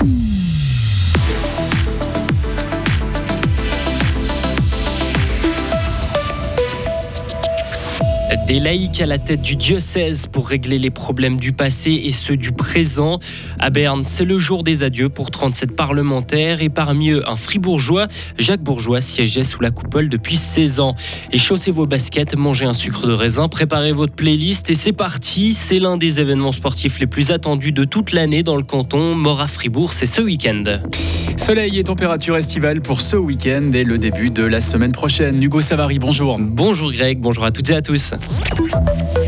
Hum. Des laïcs à la tête du diocèse pour régler les problèmes du passé et ceux du présent. À Berne, c'est le jour des adieux pour 37 parlementaires et parmi eux un fribourgeois. Jacques Bourgeois siégeait sous la coupole depuis 16 ans. Et chaussez vos baskets, mangez un sucre de raisin, préparez votre playlist et c'est parti. C'est l'un des événements sportifs les plus attendus de toute l'année dans le canton. Mort à Fribourg, c'est ce week-end. Soleil et température estivale pour ce week-end et le début de la semaine prochaine. Hugo Savary, bonjour. Bonjour Greg, bonjour à toutes et à tous. Thank you.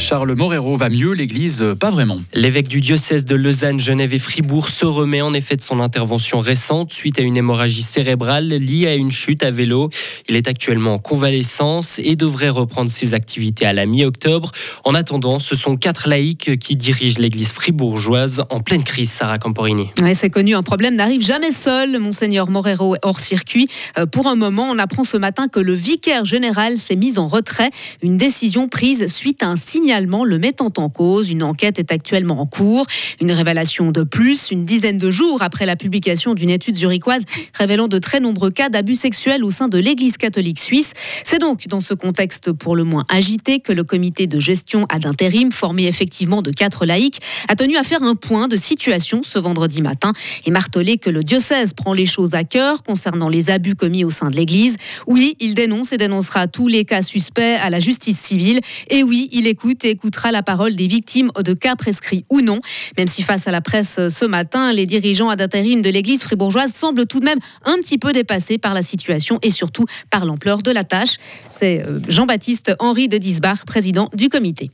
Charles Morero va mieux, l'Église pas vraiment. L'évêque du diocèse de Lausanne, Genève et Fribourg se remet en effet de son intervention récente suite à une hémorragie cérébrale liée à une chute à vélo. Il est actuellement en convalescence et devrait reprendre ses activités à la mi-octobre. En attendant, ce sont quatre laïcs qui dirigent l'Église fribourgeoise en pleine crise, Sarah Camporini. Oui, c'est connu, un problème n'arrive jamais seul. Monseigneur Morero est hors circuit. Euh, pour un moment, on apprend ce matin que le vicaire général s'est mis en retrait. Une décision prise suite à un signe le mettant en cause. Une enquête est actuellement en cours. Une révélation de plus, une dizaine de jours après la publication d'une étude zurichoise révélant de très nombreux cas d'abus sexuels au sein de l'Église catholique suisse. C'est donc dans ce contexte pour le moins agité que le comité de gestion ad intérim, formé effectivement de quatre laïcs, a tenu à faire un point de situation ce vendredi matin et martelé que le diocèse prend les choses à cœur concernant les abus commis au sein de l'Église. Oui, il dénonce et dénoncera tous les cas suspects à la justice civile. Et oui, il écoute écoutera la parole des victimes de cas prescrits ou non. Même si face à la presse ce matin, les dirigeants d'intérim de l'église fribourgeoise semblent tout de même un petit peu dépassés par la situation et surtout par l'ampleur de la tâche. C'est euh, Jean-Baptiste Henri de Disbach, président du comité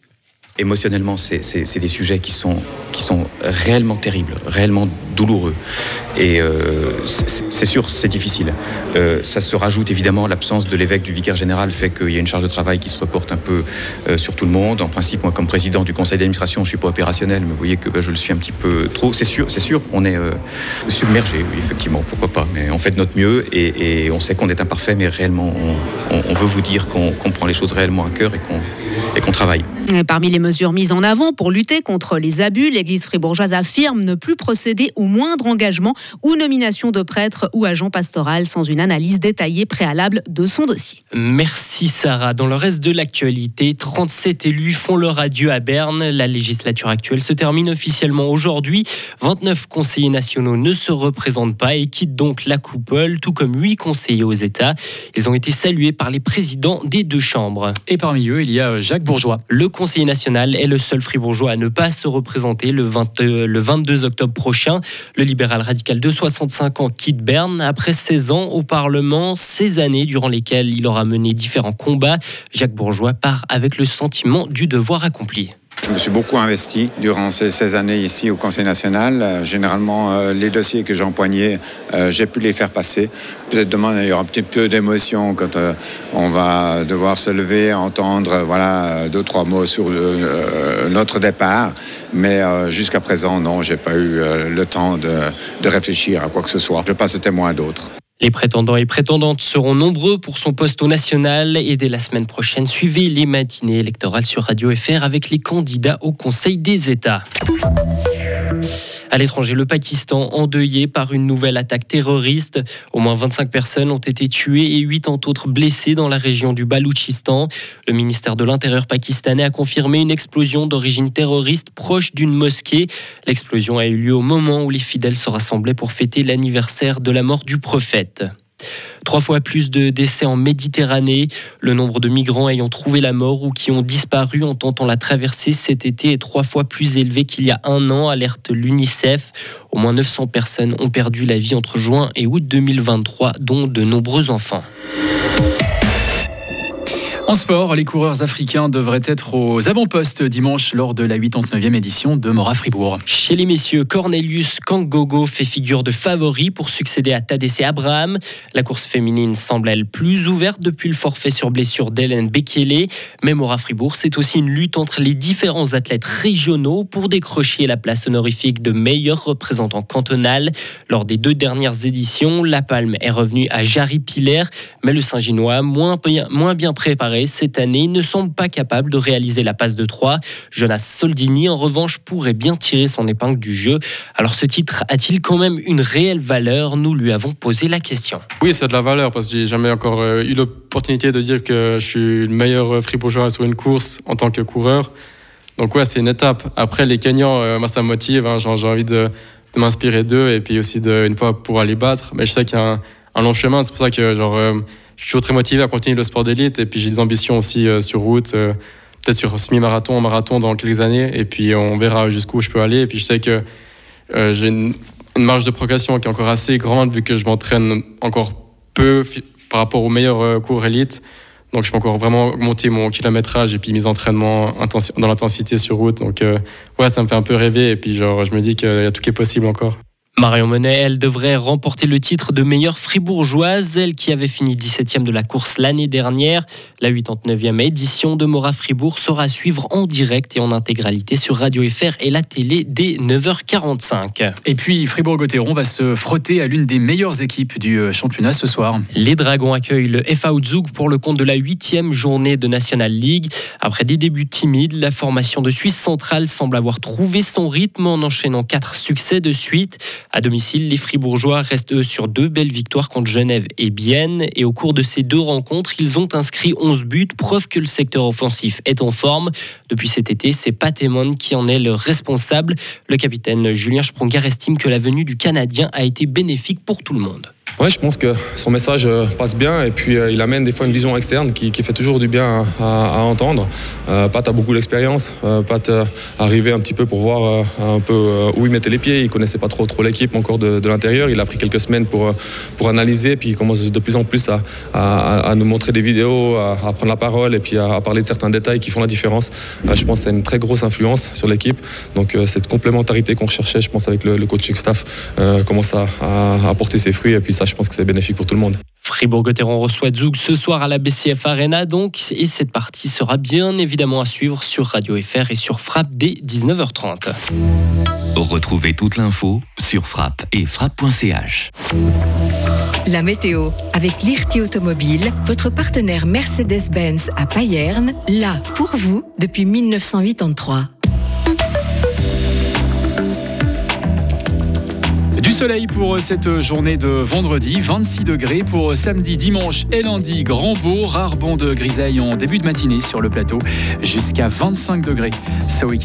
émotionnellement, c'est des sujets qui sont, réellement terribles, réellement douloureux. Et euh, c'est sûr, c'est difficile. Euh, ça se rajoute évidemment, l'absence de l'évêque du vicaire général fait qu'il y a une charge de travail qui se reporte un peu euh, sur tout le monde. En principe, moi, comme président du conseil d'administration, je suis pas opérationnel, mais vous voyez que bah, je le suis un petit peu trop. C'est sûr, c'est sûr, on est submergé, oui, effectivement, pourquoi pas. Mais on fait de notre mieux et, on sait qu'on est imparfait, mais réellement, on, veut vous dire qu'on prend les choses réellement à cœur et qu'on travaille. Parmi les mesures mises en avant pour lutter contre les abus, l'Église fribourgeoise affirme ne plus procéder au moindre engagement ou nomination de prêtre ou agent pastoral sans une analyse détaillée préalable de son dossier. Merci Sarah. Dans le reste de l'actualité, 37 élus font leur adieu à Berne. La législature actuelle se termine officiellement aujourd'hui. 29 conseillers nationaux ne se représentent pas et quittent donc la coupole, tout comme 8 conseillers aux États. Ils ont été salués par les présidents des deux chambres. Et parmi eux, il y a Jacques Bourgeois. Le conseiller national est le seul fribourgeois à ne pas se représenter le, 22 euh, octobre prochain. Le libéral radical de 65 ans quitte Berne après 16 ans au Parlement, ces années durant lesquelles il aura mené différents combats. Jacques Bourgeois part avec le sentiment du devoir accompli. Je me suis beaucoup investi durant ces, 16 années ici au Conseil national. Euh, généralement, euh, les dossiers que j'empoignais, euh, j'ai pu les faire passer. Peut-être demain, il y aura un petit peu d'émotion quand on va devoir se lever, entendre voilà, deux, trois mots sur notre départ. Mais jusqu'à présent, non, j'ai pas eu le temps de, de réfléchir à quoi que ce soit. Je passe témoin à d'autres. Les prétendants et prétendantes seront nombreux pour son poste au national et dès la semaine prochaine, suivez les matinées électorales sur Radio FR avec les candidats au Conseil des États. À l'étranger, le Pakistan endeuillé par une nouvelle attaque terroriste. Au moins 25 personnes ont été tuées et 80 autres blessées dans la région du Baloutchistan. Le ministère de l'Intérieur pakistanais a confirmé une explosion d'origine terroriste proche d'une mosquée. L'explosion a eu lieu au moment où les fidèles se rassemblaient pour fêter l'anniversaire de la mort du prophète. Trois fois plus de décès en Méditerranée. Le nombre de migrants ayant trouvé la mort ou qui ont disparu en tentant la traversée cet été est trois fois plus élevé qu'il y a un an, alerte l'UNICEF. Au moins 900 personnes ont perdu la vie entre juin et août 2023, dont de nombreux enfants. En sport, les coureurs africains devraient être aux avant-postes dimanche lors de la 89e édition de Mora Fribourg. Chez les messieurs, Cornelius Kangogo fait figure de favori pour succéder à Tadesse Abraham. La course féminine semble elle plus ouverte depuis le forfait sur blessure d'Hélène Bekele. Mais Mora Fribourg, c'est aussi une lutte entre les différents athlètes régionaux pour décrocher la place honorifique de meilleur représentant cantonal. Lors des deux dernières éditions, la palme est revenue à Jarry Piller, mais le Saint-Ginois, moins bien préparé cette année. Ne semble pas capable de réaliser la passe de 3. Jonas Soldini, en revanche, pourrait bien tirer son épingle du jeu. Alors ce titre a-t-il quand même une réelle valeur? Nous lui avons posé la question. Oui, c'est de la valeur parce que j'ai jamais encore euh, eu l'opportunité de dire que je suis le meilleur fribourgeois sur une course en tant que coureur. Donc ouais, c'est une étape. Après, les Kenyans, euh, moi, ça me motive. Hein. j'ai envie de, m'inspirer d'eux et puis aussi de, une fois pour aller battre. Mais je sais qu'il y a un, long chemin. C'est pour ça que genre, euh, je suis toujours très motivé à continuer le sport d'élite. Et puis j'ai des ambitions aussi euh, sur route, peut-être sur semi-marathon, marathon dans quelques années. Et puis on verra jusqu'où je peux aller. Et puis je sais que j'ai une, marge de progression qui est encore assez grande vu que je m'entraîne encore peu par rapport aux meilleurs cours élites. Donc je peux encore vraiment augmenter mon kilométrage et puis mes entraînements dans l'intensité sur route. Donc euh, ouais, ça me fait un peu rêver et puis genre je me dis qu'il y a tout qui est possible encore. Marion Monet, elle devrait remporter le titre de meilleure fribourgeoise, elle qui avait fini 17e de la course l'année dernière. La 89e édition de Mora Fribourg sera à suivre en direct et en intégralité sur Radio FR et la télé dès 9h45. Et puis Fribourg-Gotteron va se frotter à l'une des meilleures équipes du euh, championnat ce soir. Les Dragons accueillent le FA Zug pour le compte de la 8e journée de National League. Après des débuts timides, la formation de Suisse centrale semble avoir trouvé son rythme en enchaînant quatre succès de suite. À domicile, les Fribourgeois restent eux sur deux belles victoires contre Genève et Bienne. Et au cours de ces deux rencontres, ils ont inscrit 11 buts, preuve que le secteur offensif est en forme. Depuis cet été, c'est Patemon qui en est le responsable. Le capitaine Julien Sprunger estime que la venue du Canadien a été bénéfique pour tout le monde. Ouais, je pense que son message euh, passe bien et puis euh, il amène des fois une vision externe qui, fait toujours du bien à, entendre. Euh, Pat a beaucoup d'expérience. Pat arrivé un petit peu pour voir un peu où il mettait les pieds. Il connaissait pas trop trop l'équipe encore de, l'intérieur. Il a pris quelques semaines pour pour analyser puis il commence de plus en plus à, nous montrer des vidéos, à, prendre la parole et puis à, parler de certains détails qui font la différence. je pense que c'est une très grosse influence sur l'équipe. Donc cette complémentarité qu'on recherchait, je pense avec le, le coaching staff commence à, apporter ses fruits et puis ça je pense que c'est bénéfique pour tout le monde. Fribourg-Gotteron reçoit Zoug ce soir à la BCF Arena donc et cette partie sera bien évidemment à suivre sur Radio FR et sur Frappe dès 19h30. Retrouvez toute l'info sur frappe et frappe.ch. La météo avec l'IRT Automobile, votre partenaire Mercedes-Benz à Payerne, là pour vous depuis 1983. Soleil pour cette journée de vendredi, 26 degrés pour samedi, dimanche et lundi, grand beau, rare bond de grisaille en début de matinée sur le plateau, jusqu'à 25 degrés ce week-end.